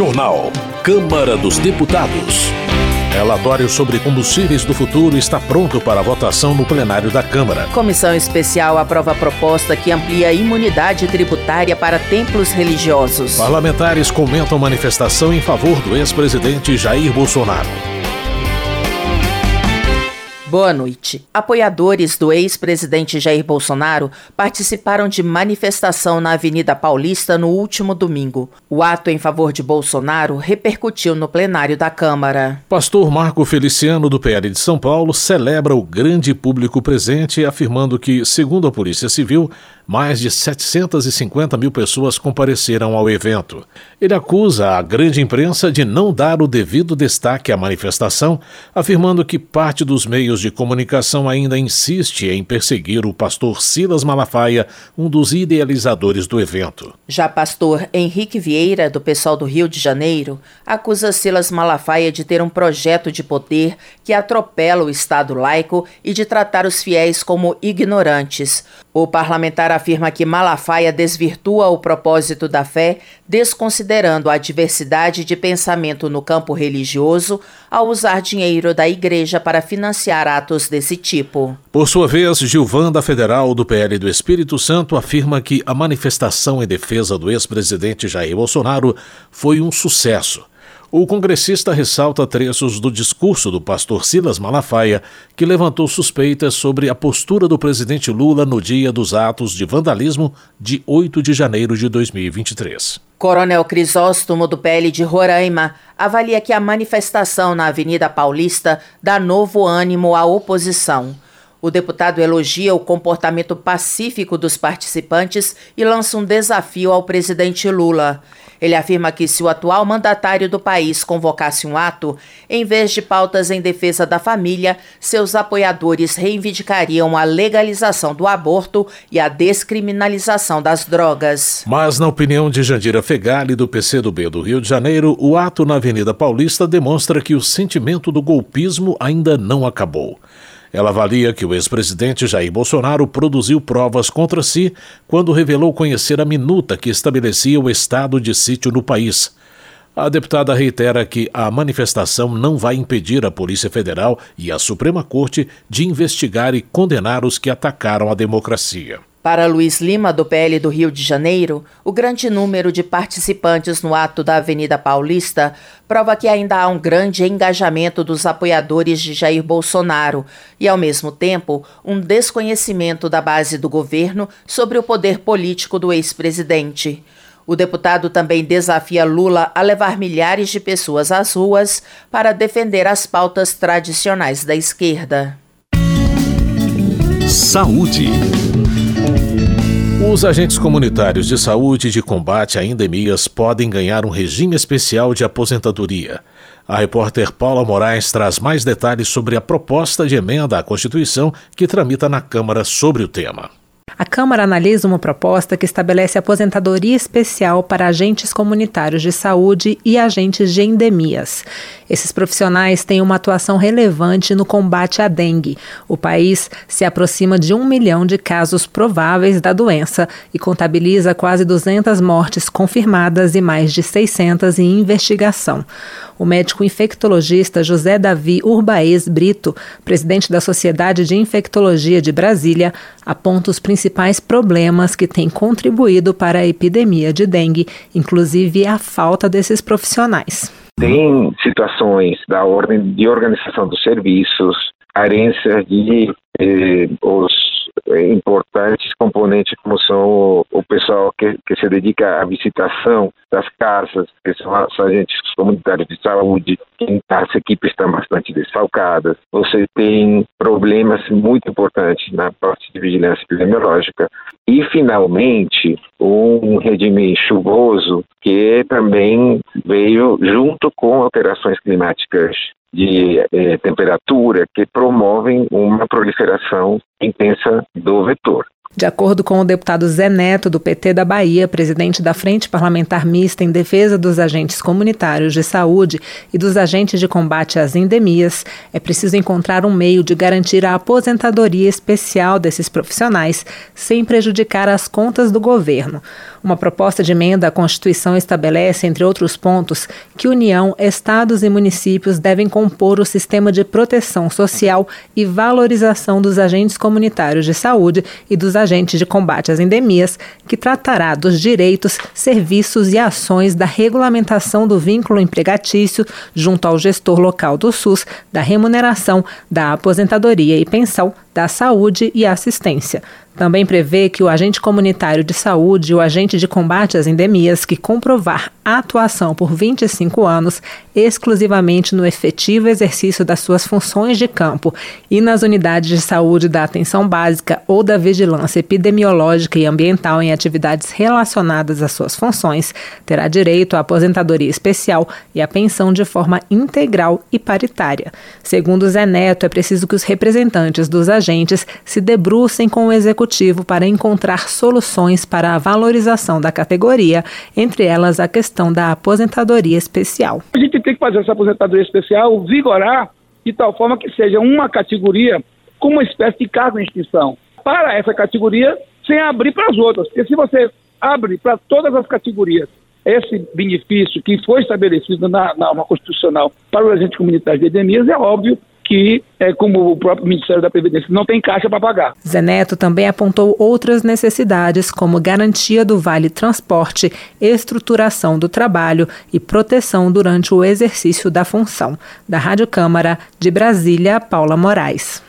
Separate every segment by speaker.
Speaker 1: Jornal. Câmara dos Deputados. Relatório sobre combustíveis do futuro está pronto para votação no plenário da Câmara.
Speaker 2: Comissão especial aprova a proposta que amplia a imunidade tributária para templos religiosos.
Speaker 1: Parlamentares comentam manifestação em favor do ex-presidente Jair Bolsonaro.
Speaker 2: Boa noite. Apoiadores do ex-presidente Jair Bolsonaro participaram de manifestação na Avenida Paulista no último domingo. O ato em favor de Bolsonaro repercutiu no plenário da Câmara.
Speaker 1: Pastor Marco Feliciano, do PL de São Paulo, celebra o grande público presente, afirmando que, segundo a Polícia Civil, mais de 750 mil pessoas compareceram ao evento. Ele acusa a grande imprensa de não dar o devido destaque à manifestação, afirmando que parte dos meios de comunicação ainda insiste em perseguir o pastor Silas Malafaia, um dos idealizadores do evento.
Speaker 2: Já pastor Henrique Vieira, do pessoal do Rio de Janeiro, acusa Silas Malafaia de ter um projeto de poder que atropela o Estado laico e de tratar os fiéis como ignorantes. O parlamentar afirma que Malafaia desvirtua o propósito da fé, desconsiderando a diversidade de pensamento no campo religioso ao usar dinheiro da igreja para financiar atos desse tipo.
Speaker 1: Por sua vez, Gilvanda Federal, do PL do Espírito Santo, afirma que a manifestação em defesa do ex-presidente Jair Bolsonaro foi um sucesso o congressista ressalta trechos do discurso do pastor Silas Malafaia, que levantou suspeitas sobre a postura do presidente Lula no dia dos atos de vandalismo de 8 de janeiro de 2023.
Speaker 2: Coronel Crisóstomo, do PL de Roraima, avalia que a manifestação na Avenida Paulista dá novo ânimo à oposição. O deputado elogia o comportamento pacífico dos participantes e lança um desafio ao presidente Lula. Ele afirma que se o atual mandatário do país convocasse um ato, em vez de pautas em defesa da família, seus apoiadores reivindicariam a legalização do aborto e a descriminalização das drogas.
Speaker 1: Mas, na opinião de Jandira Fegali, do PCdoB do Rio de Janeiro, o ato na Avenida Paulista demonstra que o sentimento do golpismo ainda não acabou. Ela avalia que o ex-presidente Jair Bolsonaro produziu provas contra si quando revelou conhecer a minuta que estabelecia o estado de sítio no país. A deputada reitera que a manifestação não vai impedir a Polícia Federal e a Suprema Corte de investigar e condenar os que atacaram a democracia.
Speaker 2: Para Luiz Lima, do PL do Rio de Janeiro, o grande número de participantes no ato da Avenida Paulista prova que ainda há um grande engajamento dos apoiadores de Jair Bolsonaro e, ao mesmo tempo, um desconhecimento da base do governo sobre o poder político do ex-presidente. O deputado também desafia Lula a levar milhares de pessoas às ruas para defender as pautas tradicionais da esquerda.
Speaker 1: Saúde. Os agentes comunitários de saúde de combate a endemias podem ganhar um regime especial de aposentadoria. A repórter Paula Moraes traz mais detalhes sobre a proposta de emenda à Constituição que tramita na Câmara sobre o tema.
Speaker 3: A Câmara analisa uma proposta que estabelece aposentadoria especial para agentes comunitários de saúde e agentes de endemias. Esses profissionais têm uma atuação relevante no combate à dengue. O país se aproxima de um milhão de casos prováveis da doença e contabiliza quase 200 mortes confirmadas e mais de 600 em investigação. O médico infectologista José Davi Urbaez Brito, presidente da Sociedade de Infectologia de Brasília, aponta os principais problemas que têm contribuído para a epidemia de dengue, inclusive a falta desses profissionais.
Speaker 4: Tem situações da ordem de organização dos serviços, carências de eh, os importantes componentes como são o, pessoal que, que, se dedica à visitação das casas, que são os agentes comunitários de saúde, as equipes estão bastante desfalcadas. Você tem problemas muito importantes na parte de vigilância epidemiológica. E, finalmente, um regime chuvoso que também veio junto com alterações climáticas de eh, temperatura que promovem uma proliferação intensa do vetor.
Speaker 3: De acordo com o deputado Zé Neto, do PT da Bahia, presidente da Frente Parlamentar Mista em Defesa dos Agentes Comunitários de Saúde e dos Agentes de Combate às Endemias, é preciso encontrar um meio de garantir a aposentadoria especial desses profissionais, sem prejudicar as contas do governo. Uma proposta de emenda à Constituição estabelece, entre outros pontos, que União, estados e municípios devem compor o sistema de proteção social e valorização dos agentes comunitários de saúde e dos agentes de combate às endemias, que tratará dos direitos, serviços e ações da regulamentação do vínculo empregatício junto ao gestor local do SUS, da remuneração, da aposentadoria e pensão, da saúde e assistência. Também prevê que o agente comunitário de saúde e o agente de combate às endemias que comprovar atuação por 25 anos exclusivamente no efetivo exercício das suas funções de campo e nas unidades de saúde da atenção básica ou da vigilância epidemiológica e ambiental em atividades relacionadas às suas funções, terá direito à aposentadoria especial e à pensão de forma integral e paritária. Segundo Zé Neto, é preciso que os representantes dos agentes se debrucem com o executivo para encontrar soluções para a valorização da categoria, entre elas a questão da aposentadoria especial.
Speaker 5: A gente tem que fazer essa aposentadoria especial vigorar de tal forma que seja uma categoria com uma espécie de cargo em extinção para essa categoria sem abrir para as outras. Porque se você abre para todas as categorias esse benefício que foi estabelecido na norma constitucional para o agente comunitário de endemias, é óbvio que, é, como o próprio Ministério da Previdência não tem caixa para pagar.
Speaker 3: Zé Neto também apontou outras necessidades, como garantia do vale transporte, estruturação do trabalho e proteção durante o exercício da função. Da Rádio Câmara, de Brasília, Paula Moraes.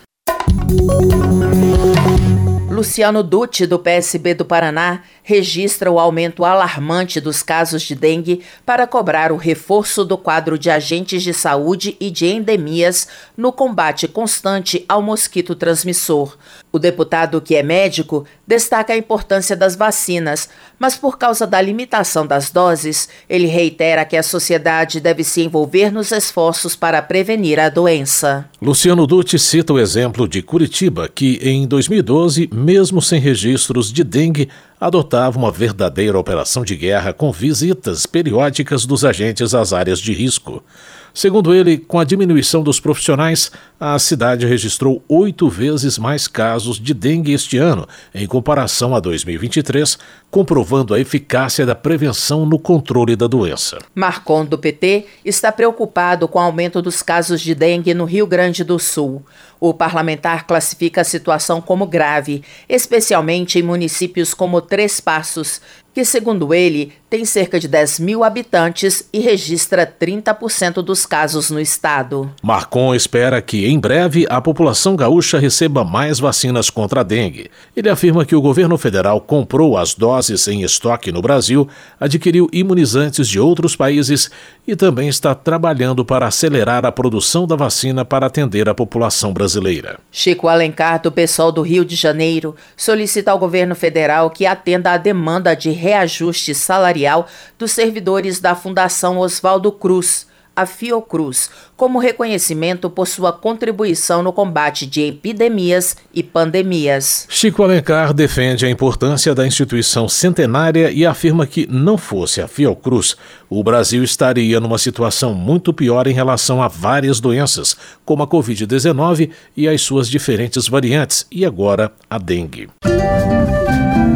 Speaker 2: Luciano Dutti, do PSB do Paraná, registra o aumento alarmante dos casos de dengue para cobrar o reforço do quadro de agentes de saúde e de endemias no combate constante ao mosquito transmissor. O deputado, que é médico, destaca a importância das vacinas, mas por causa da limitação das doses, ele reitera que a sociedade deve se envolver nos esforços para prevenir a doença.
Speaker 1: Luciano Dutti cita o exemplo de Curitiba, que em 2012, mesmo sem registros de dengue, adotava uma verdadeira operação de guerra com visitas periódicas dos agentes às áreas de risco. Segundo ele, com a diminuição dos profissionais, a cidade registrou oito vezes mais casos de dengue este ano, em comparação a 2023, comprovando a eficácia da prevenção no controle da doença.
Speaker 2: Marcon, do PT, está preocupado com o aumento dos casos de dengue no Rio Grande do Sul. O parlamentar classifica a situação como grave, especialmente em municípios como Três Passos, que, segundo ele, tem cerca de 10 mil habitantes e registra 30% dos casos no estado.
Speaker 1: Marcon espera que, em breve, a população gaúcha receba mais vacinas contra a dengue. Ele afirma que o governo federal comprou as doses em estoque no Brasil, adquiriu imunizantes de outros países e também está trabalhando para acelerar a produção da vacina para atender a população brasileira.
Speaker 2: Chico Alencar, do pessoal do Rio de Janeiro, solicita ao governo federal que atenda à demanda de reajuste salarial dos servidores da Fundação Oswaldo Cruz, a Fiocruz, como reconhecimento por sua contribuição no combate de epidemias e pandemias.
Speaker 1: Chico Alencar defende a importância da instituição centenária e afirma que, não fosse a Fiocruz, o Brasil estaria numa situação muito pior em relação a várias doenças, como a Covid-19 e as suas diferentes variantes, e agora a dengue.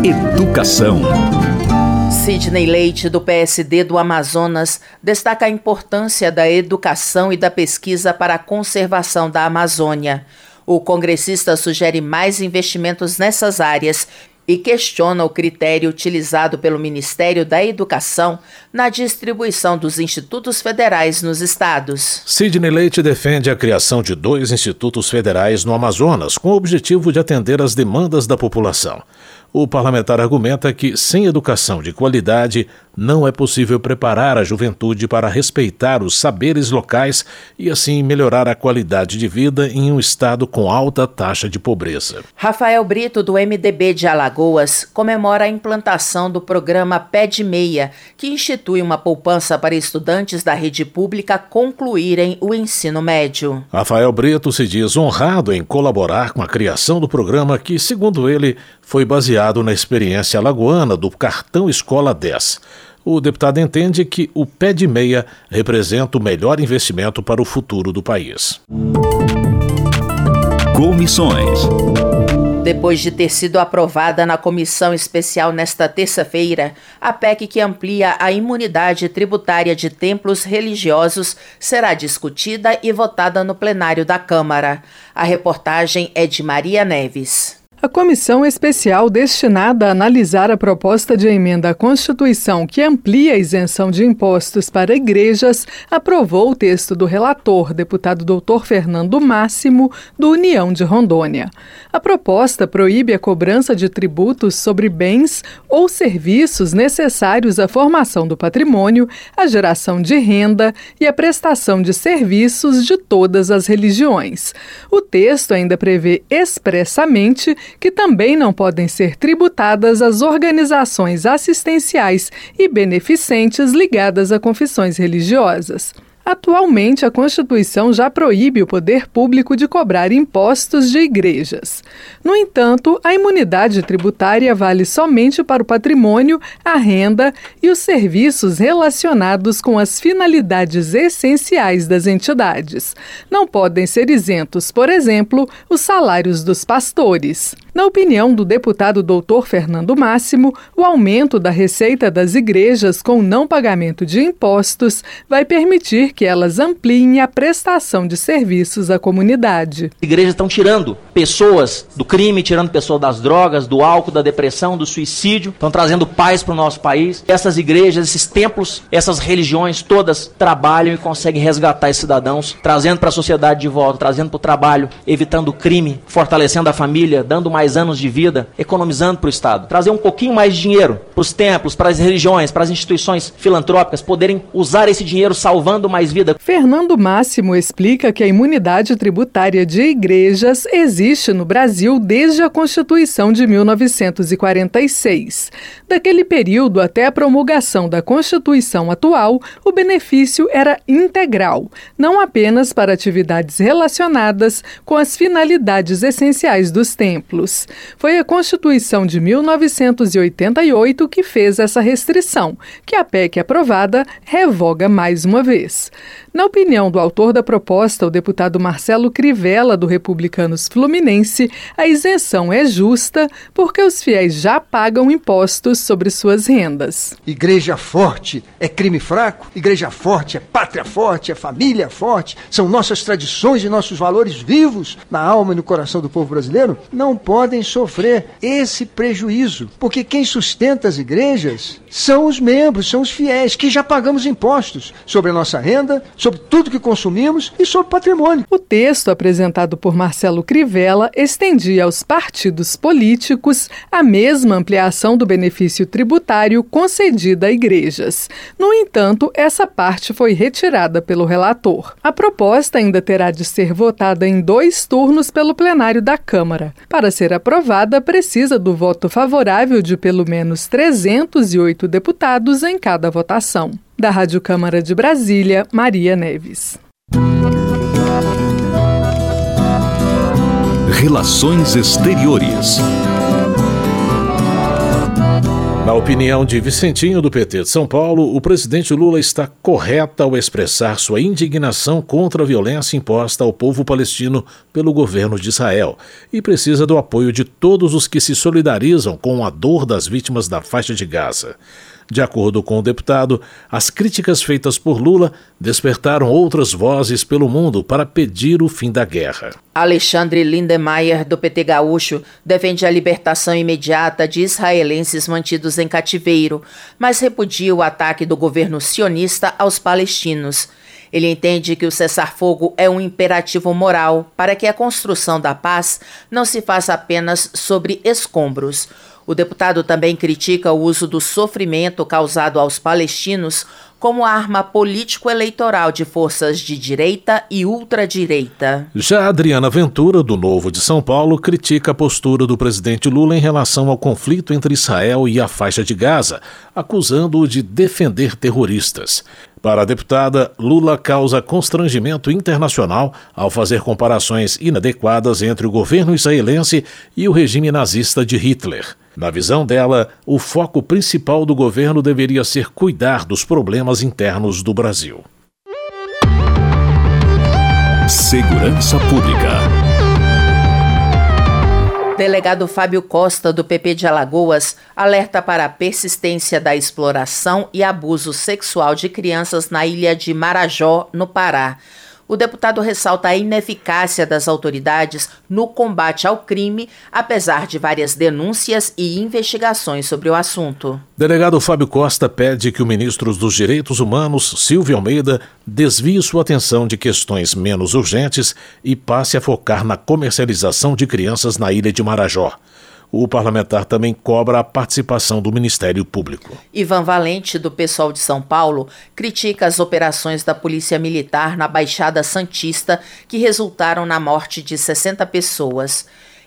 Speaker 2: Educação. Sidney Leite, do PSD do Amazonas, destaca a importância da educação e da pesquisa para a conservação da Amazônia. O congressista sugere mais investimentos nessas áreas e questiona o critério utilizado pelo Ministério da Educação na distribuição dos institutos federais nos estados.
Speaker 1: Sidney Leite defende a criação de dois institutos federais no Amazonas, com o objetivo de atender às demandas da população. O parlamentar argumenta que, sem educação de qualidade, não é possível preparar a juventude para respeitar os saberes locais e assim melhorar a qualidade de vida em um estado com alta taxa de pobreza.
Speaker 2: Rafael Brito, do MDB de Alagoas, comemora a implantação do programa Pé de Meia, que institui uma poupança para estudantes da rede pública concluírem o ensino médio.
Speaker 1: Rafael Brito se diz honrado em colaborar com a criação do programa que, segundo ele, foi baseado na experiência alagoana do cartão Escola 10 o deputado entende que o pé de meia representa o melhor investimento para o futuro do país.
Speaker 2: Comissões. Depois de ter sido aprovada na comissão especial nesta terça-feira, a PEC que amplia a imunidade tributária de templos religiosos será discutida e votada no plenário da Câmara. A reportagem é de Maria Neves.
Speaker 6: A comissão especial destinada a analisar a proposta de emenda à Constituição que amplia a isenção de impostos para igrejas aprovou o texto do relator, deputado doutor Fernando Máximo, do União de Rondônia. A proposta proíbe a cobrança de tributos sobre bens ou serviços necessários à formação do patrimônio, à geração de renda e à prestação de serviços de todas as religiões. O texto ainda prevê expressamente que também não podem ser tributadas as organizações assistenciais e beneficentes ligadas a confissões religiosas. Atualmente, a Constituição já proíbe o poder público de cobrar impostos de igrejas. No entanto, a imunidade tributária vale somente para o patrimônio, a renda e os serviços relacionados com as finalidades essenciais das entidades. Não podem ser isentos, por exemplo, os salários dos pastores. Na opinião do deputado doutor Fernando Máximo, o aumento da receita das igrejas com não pagamento de impostos vai permitir que elas ampliem a prestação de serviços à comunidade.
Speaker 7: As igrejas estão tirando pessoas do crime, tirando pessoas das drogas, do álcool, da depressão, do suicídio, estão trazendo paz para o nosso país. Essas igrejas, esses templos, essas religiões todas trabalham e conseguem resgatar esses cidadãos, trazendo para a sociedade de volta, trazendo para o trabalho, evitando o crime, fortalecendo a família, dando mais mais anos de vida economizando para o Estado. Trazer um pouquinho mais de dinheiro para os templos, para as religiões, para as instituições filantrópicas poderem usar esse dinheiro salvando mais vida.
Speaker 6: Fernando Máximo explica que a imunidade tributária de igrejas existe no Brasil desde a Constituição de 1946. Daquele período até a promulgação da Constituição atual, o benefício era integral, não apenas para atividades relacionadas com as finalidades essenciais dos templos. Foi a Constituição de 1988 que fez essa restrição, que a PEC aprovada revoga mais uma vez. Na opinião do autor da proposta, o deputado Marcelo Crivella, do Republicanos Fluminense, a isenção é justa porque os fiéis já pagam impostos sobre suas rendas.
Speaker 8: Igreja forte é crime fraco, igreja forte é pátria forte, é família forte, são nossas tradições e nossos valores vivos na alma e no coração do povo brasileiro. Não podem sofrer esse prejuízo, porque quem sustenta as igrejas são os membros, são os fiéis, que já pagamos impostos sobre a nossa renda, sobre tudo que consumimos e sobre patrimônio.
Speaker 6: O texto apresentado por Marcelo Crivella estendia aos partidos políticos a mesma ampliação do benefício tributário concedida a igrejas. No entanto, essa parte foi retirada pelo relator. A proposta ainda terá de ser votada em dois turnos pelo plenário da Câmara. Para ser aprovada, precisa do voto favorável de pelo menos 308 oito deputados em cada votação. Da Rádio Câmara de Brasília, Maria Neves.
Speaker 1: Relações Exteriores. Na opinião de Vicentinho do PT de São Paulo, o presidente Lula está correto ao expressar sua indignação contra a violência imposta ao povo palestino pelo governo de Israel e precisa do apoio de todos os que se solidarizam com a dor das vítimas da faixa de Gaza. De acordo com o deputado, as críticas feitas por Lula despertaram outras vozes pelo mundo para pedir o fim da guerra.
Speaker 2: Alexandre Lindemeyer, do PT Gaúcho, defende a libertação imediata de israelenses mantidos em cativeiro, mas repudia o ataque do governo sionista aos palestinos. Ele entende que o cessar-fogo é um imperativo moral para que a construção da paz não se faça apenas sobre escombros. O deputado também critica o uso do sofrimento causado aos palestinos como arma político-eleitoral de forças de direita e ultradireita.
Speaker 1: Já Adriana Ventura, do Novo de São Paulo, critica a postura do presidente Lula em relação ao conflito entre Israel e a faixa de Gaza, acusando-o de defender terroristas. Para a deputada, Lula causa constrangimento internacional ao fazer comparações inadequadas entre o governo israelense e o regime nazista de Hitler. Na visão dela, o foco principal do governo deveria ser cuidar dos problemas internos do Brasil.
Speaker 9: Segurança Pública.
Speaker 2: Delegado Fábio Costa, do PP de Alagoas, alerta para a persistência da exploração e abuso sexual de crianças na ilha de Marajó, no Pará. O deputado ressalta a ineficácia das autoridades no combate ao crime, apesar de várias denúncias e investigações sobre o assunto.
Speaker 1: Delegado Fábio Costa pede que o ministro dos Direitos Humanos, Silvio Almeida, desvie sua atenção de questões menos urgentes e passe a focar na comercialização de crianças na ilha de Marajó o parlamentar também cobra a participação do Ministério Público.
Speaker 2: Ivan Valente, do Pessoal de São Paulo, critica as operações da Polícia Militar na Baixada Santista que resultaram na morte de 60 pessoas.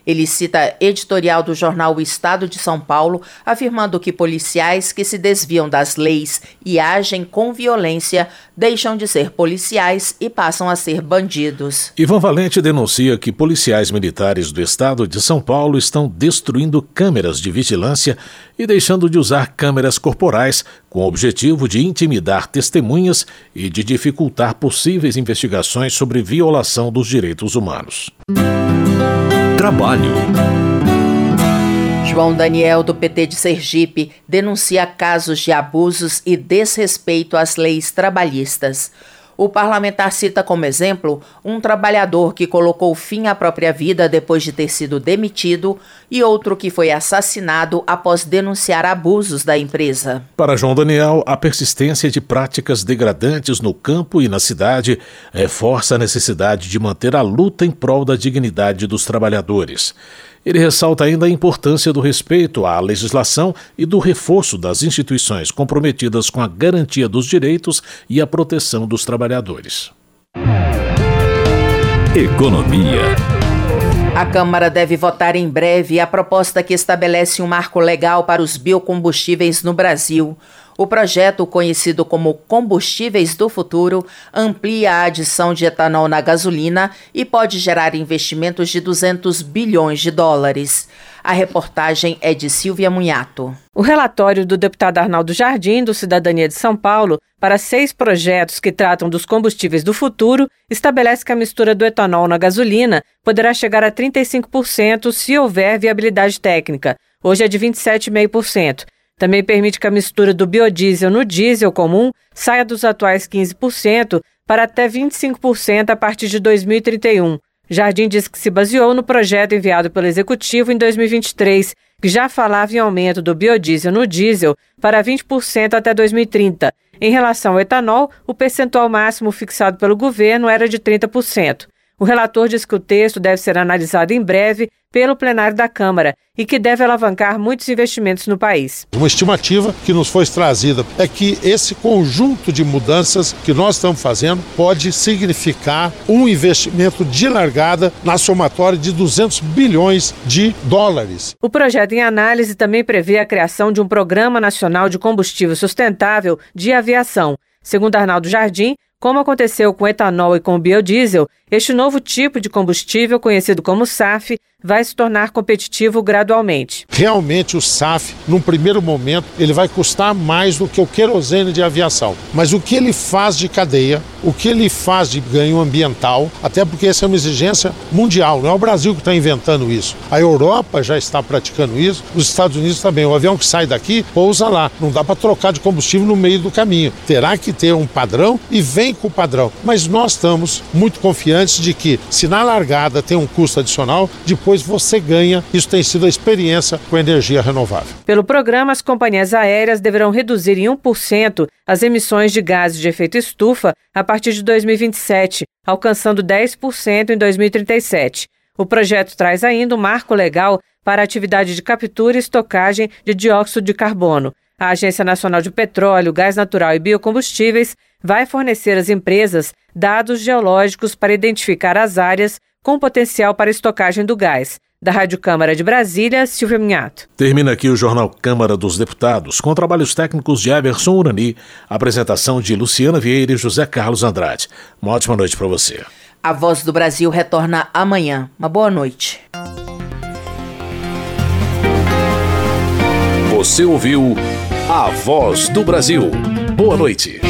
Speaker 2: Ele cita editorial do jornal O Estado de São Paulo, afirmando que policiais que se desviam das leis e agem com violência deixam de ser policiais e passam a ser bandidos.
Speaker 1: Ivan Valente denuncia que policiais militares do Estado de São Paulo estão destruindo câmeras de vigilância e deixando de usar câmeras corporais com o objetivo de intimidar testemunhas e de dificultar possíveis investigações sobre violação dos direitos humanos.
Speaker 9: Trabalho.
Speaker 2: João Daniel, do PT de Sergipe, denuncia casos de abusos e desrespeito às leis trabalhistas. O parlamentar cita como exemplo um trabalhador que colocou fim à própria vida depois de ter sido demitido e outro que foi assassinado após denunciar abusos da empresa.
Speaker 1: Para João Daniel, a persistência de práticas degradantes no campo e na cidade reforça a necessidade de manter a luta em prol da dignidade dos trabalhadores. Ele ressalta ainda a importância do respeito à legislação e do reforço das instituições comprometidas com a garantia dos direitos e a proteção dos trabalhadores.
Speaker 9: Economia.
Speaker 2: A Câmara deve votar em breve a proposta que estabelece um marco legal para os biocombustíveis no Brasil. O projeto, conhecido como Combustíveis do Futuro, amplia a adição de etanol na gasolina e pode gerar investimentos de 200 bilhões de dólares. A reportagem é de Silvia Munhato.
Speaker 10: O relatório do deputado Arnaldo Jardim, do Cidadania de São Paulo, para seis projetos que tratam dos combustíveis do futuro, estabelece que a mistura do etanol na gasolina poderá chegar a 35% se houver viabilidade técnica. Hoje é de 27,5%. Também permite que a mistura do biodiesel no diesel comum saia dos atuais 15% para até 25% a partir de 2031. Jardim diz que se baseou no projeto enviado pelo Executivo em 2023, que já falava em aumento do biodiesel no diesel para 20% até 2030. Em relação ao etanol, o percentual máximo fixado pelo governo era de 30%. O relator diz que o texto deve ser analisado em breve pelo plenário da Câmara e que deve alavancar muitos investimentos no país.
Speaker 11: Uma estimativa que nos foi trazida é que esse conjunto de mudanças que nós estamos fazendo pode significar um investimento de largada na somatória de 200 bilhões de dólares.
Speaker 10: O projeto em análise também prevê a criação de um Programa Nacional de Combustível Sustentável de Aviação. Segundo Arnaldo Jardim, como aconteceu com etanol e com biodiesel, este novo tipo de combustível, conhecido como SAF, vai se tornar competitivo gradualmente.
Speaker 11: Realmente o SAF, num primeiro momento, ele vai custar mais do que o querosene de aviação. Mas o que ele faz de cadeia, o que ele faz de ganho ambiental, até porque essa é uma exigência mundial, não é o Brasil que está inventando isso. A Europa já está praticando isso, os Estados Unidos também. O avião que sai daqui pousa lá. Não dá para trocar de combustível no meio do caminho. Terá que ter um padrão e vem com o padrão. Mas nós estamos muito confiantes de que, se na largada tem um custo adicional, depois você ganha. Isso tem sido a experiência com energia renovável.
Speaker 10: Pelo programa, as companhias aéreas deverão reduzir em 1% as emissões de gases de efeito estufa a partir de 2027, alcançando 10% em 2037. O projeto traz ainda um marco legal para a atividade de captura e estocagem de dióxido de carbono. A Agência Nacional de Petróleo, Gás Natural e Biocombustíveis vai fornecer às empresas dados geológicos para identificar as áreas com potencial para estocagem do gás. Da Rádio Câmara de Brasília, Silvia Minhato.
Speaker 1: Termina aqui o Jornal Câmara dos Deputados, com trabalhos técnicos de Everson Urani, apresentação de Luciana Vieira e José Carlos Andrade. Uma ótima noite para você.
Speaker 2: A Voz do Brasil retorna amanhã. Uma boa noite.
Speaker 9: Você ouviu A Voz do Brasil. Boa noite.